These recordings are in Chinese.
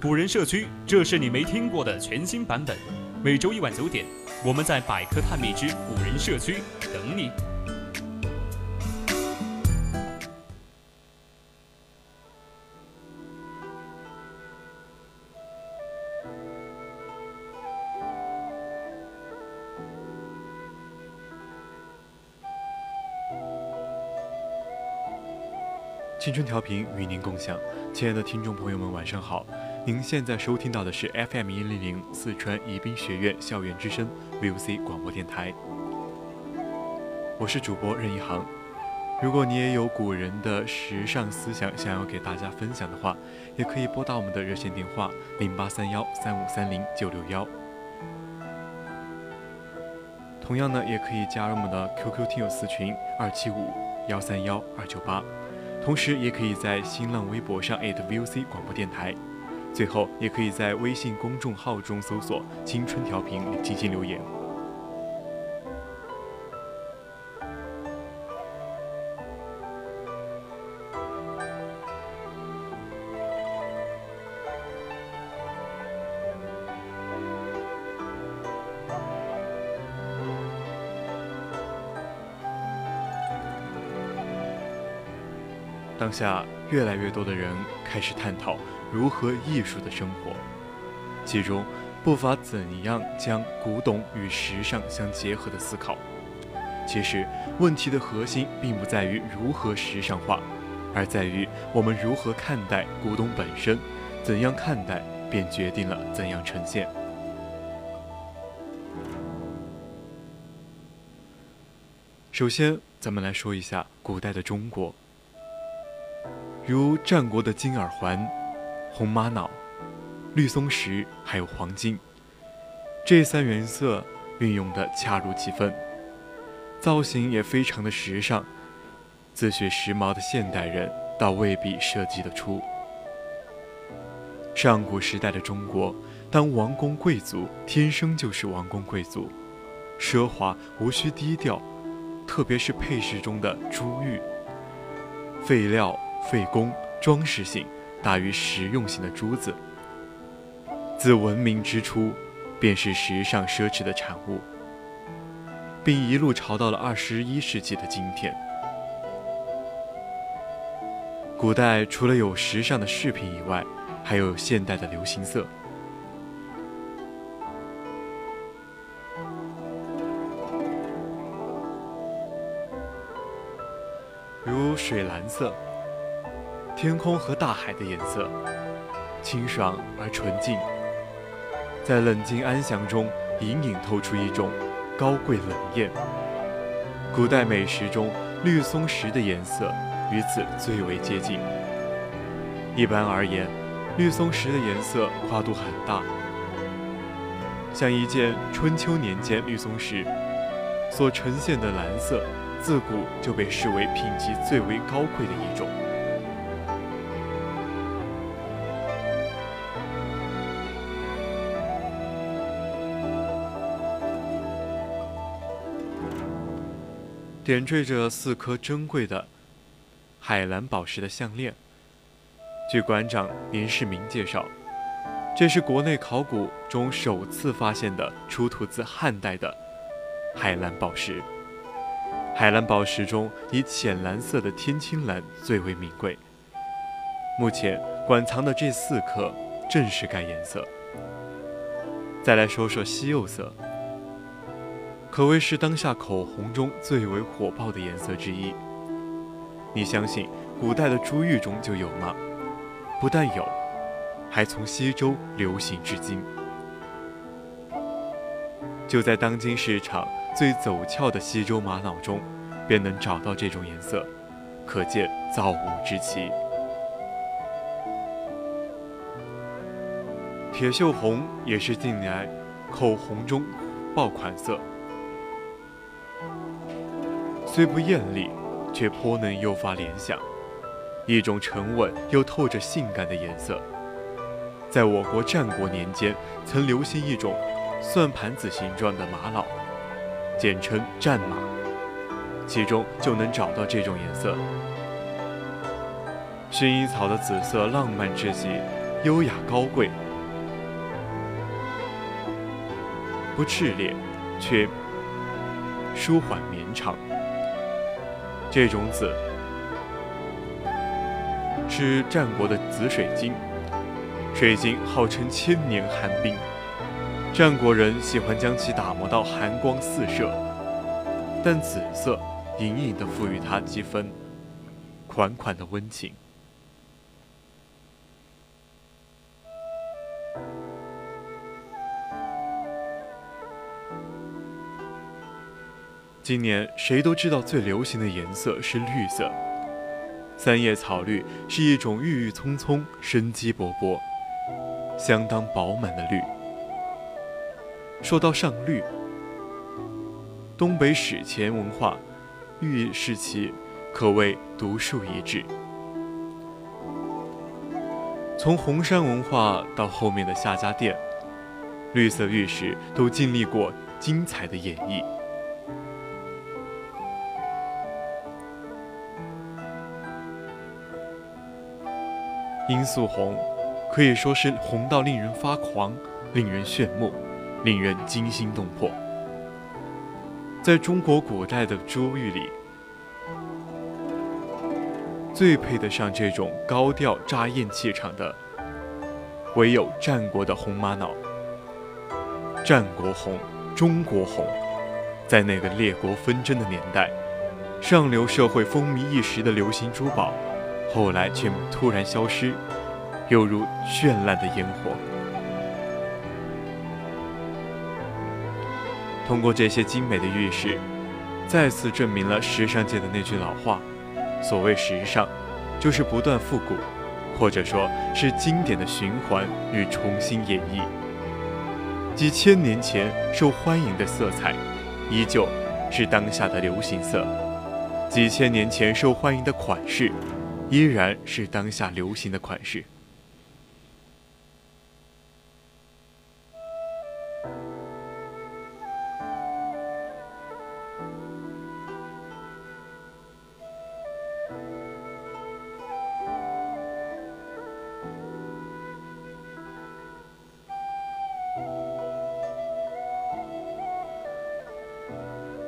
古人社区，这是你没听过的全新版本。每周一晚九点，我们在百科探秘之古人社区等你。青春调频与您共享，亲爱的听众朋友们，晚上好！您现在收听到的是 FM 一零零四川宜宾学院校园之声 VOC 广播电台，我是主播任一航。如果你也有古人的时尚思想想要给大家分享的话，也可以拨打我们的热线电话零八三幺三五三零九六幺。同样呢，也可以加入我们的 QQ 听友私群二七五幺三幺二九八。同时，也可以在新浪微博上 @VOC 广播电台，最后也可以在微信公众号中搜索“青春调频”进行留言。当下，越来越多的人开始探讨如何艺术的生活，其中不乏怎样将古董与时尚相结合的思考。其实，问题的核心并不在于如何时尚化，而在于我们如何看待古董本身。怎样看待，便决定了怎样呈现。首先，咱们来说一下古代的中国。如战国的金耳环、红玛瑙、绿松石，还有黄金，这三原色运用的恰如其分，造型也非常的时尚。自学时髦的现代人倒未必设计得出。上古时代的中国，当王公贵族天生就是王公贵族，奢华无需低调，特别是配饰中的珠玉、废料。费工、装饰性大于实用性的珠子，自文明之初，便是时尚奢侈的产物，并一路潮到了二十一世纪的今天。古代除了有时尚的饰品以外，还有现代的流行色，如水蓝色。天空和大海的颜色，清爽而纯净，在冷静安详中隐隐透出一种高贵冷艳。古代美食中，绿松石的颜色与此最为接近。一般而言，绿松石的颜色跨度很大，像一件春秋年间绿松石所呈现的蓝色，自古就被视为品级最为高贵的一种。点缀着四颗珍贵的海蓝宝石的项链。据馆长林世明介绍，这是国内考古中首次发现的出土自汉代的海蓝宝石。海蓝宝石中，以浅蓝色的天青蓝最为名贵。目前馆藏的这四颗正是该颜色。再来说说西柚色。可谓是当下口红中最为火爆的颜色之一。你相信古代的珠玉中就有吗？不但有，还从西周流行至今。就在当今市场最走俏的西周玛瑙中，便能找到这种颜色，可见造物之奇。铁锈红也是近来口红中爆款色，虽不艳丽，却颇能诱发联想，一种沉稳又透着性感的颜色。在我国战国年间，曾流行一种算盘子形状的玛瑙，简称战马，其中就能找到这种颜色。薰衣草的紫色浪漫至极，优雅高贵，不炽烈，却舒缓绵长。这种紫是战国的紫水晶。水晶号称千年寒冰，战国人喜欢将其打磨到寒光四射，但紫色隐隐地赋予它几分款款的温情。今年谁都知道最流行的颜色是绿色，三叶草绿是一种郁郁葱葱、生机勃勃。相当饱满的绿。说到上绿，东北史前文化玉石器可谓独树一帜。从红山文化到后面的夏家店，绿色玉石都经历过精彩的演绎。罂粟红。可以说是红到令人发狂，令人炫目，令人惊心动魄。在中国古代的珠玉里，最配得上这种高调扎艳气场的，唯有战国的红玛瑙。战国红，中国红，在那个列国纷争的年代，上流社会风靡一时的流行珠宝，后来却突然消失。犹如绚烂的烟火。通过这些精美的玉石，再次证明了时尚界的那句老话：所谓时尚，就是不断复古，或者说是经典的循环与重新演绎。几千年前受欢迎的色彩，依旧是当下的流行色；几千年前受欢迎的款式，依然是当下流行的款式。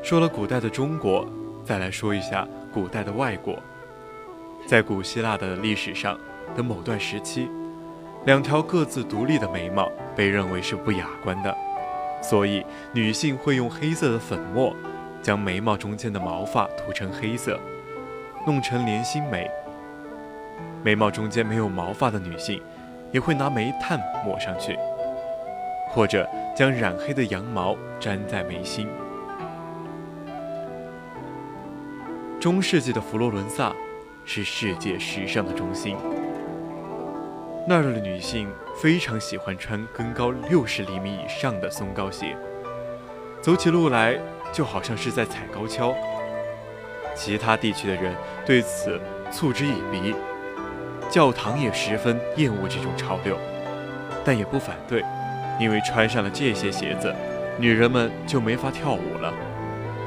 说了古代的中国，再来说一下古代的外国。在古希腊的历史上的某段时期，两条各自独立的眉毛被认为是不雅观的，所以女性会用黑色的粉末将眉毛中间的毛发涂成黑色，弄成连心眉。眉毛中间没有毛发的女性，也会拿煤炭抹上去，或者将染黑的羊毛粘在眉心。中世纪的佛罗伦萨是世界时尚的中心，那儿的女性非常喜欢穿跟高六十厘米以上的松糕鞋，走起路来就好像是在踩高跷。其他地区的人对此嗤之以鼻，教堂也十分厌恶这种潮流，但也不反对，因为穿上了这些鞋子，女人们就没法跳舞了。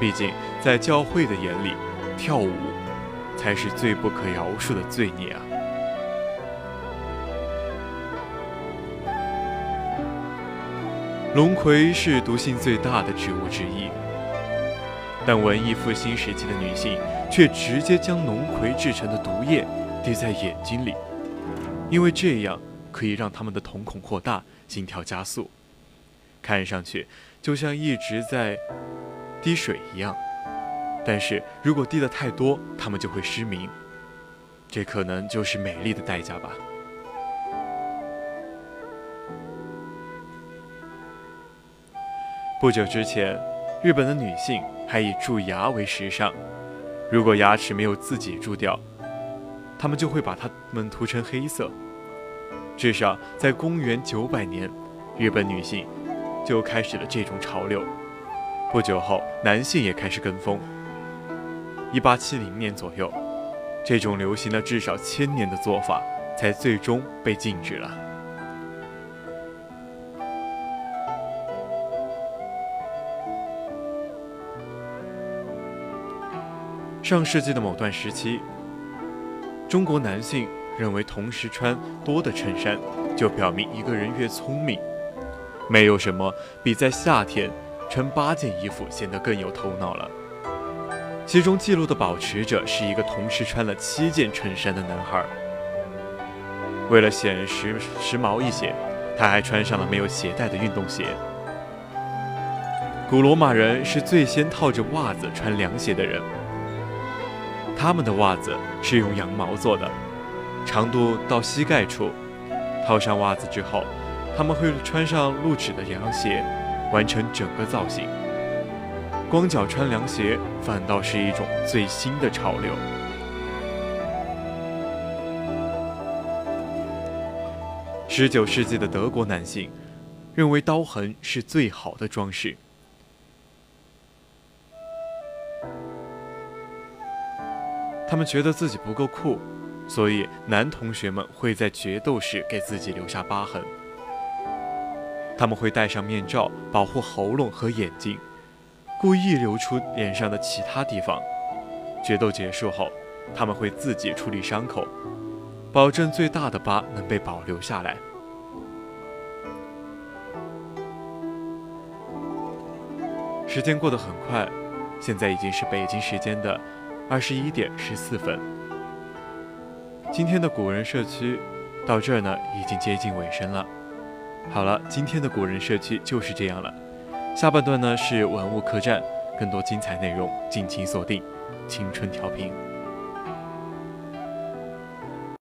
毕竟在教会的眼里。跳舞才是最不可饶恕的罪孽啊！龙葵是毒性最大的植物之一，但文艺复兴时期的女性却直接将龙葵制成的毒液滴在眼睛里，因为这样可以让她们的瞳孔扩大，心跳加速，看上去就像一直在滴水一样。但是如果滴的太多，他们就会失明，这可能就是美丽的代价吧。不久之前，日本的女性还以蛀牙为时尚，如果牙齿没有自己蛀掉，她们就会把它们涂成黑色。至少在公元九百年，日本女性就开始了这种潮流。不久后，男性也开始跟风。一八七零年左右，这种流行了至少千年的做法，才最终被禁止了。上世纪的某段时期，中国男性认为同时穿多的衬衫，就表明一个人越聪明。没有什么比在夏天。穿八件衣服显得更有头脑了。其中记录的保持者是一个同时穿了七件衬衫的男孩。为了显时时髦一些，他还穿上了没有鞋带的运动鞋。古罗马人是最先套着袜子穿凉鞋的人。他们的袜子是用羊毛做的，长度到膝盖处。套上袜子之后，他们会穿上露趾的凉鞋。完成整个造型，光脚穿凉鞋反倒是一种最新的潮流。十九世纪的德国男性认为刀痕是最好的装饰，他们觉得自己不够酷，所以男同学们会在决斗时给自己留下疤痕。他们会戴上面罩保护喉咙和眼睛，故意留出脸上的其他地方。决斗结束后，他们会自己处理伤口，保证最大的疤能被保留下来。时间过得很快，现在已经是北京时间的二十一点十四分。今天的古人社区到这儿呢，已经接近尾声了。好了，今天的古人社区就是这样了。下半段呢是文物客栈，更多精彩内容敬请锁定青春调频。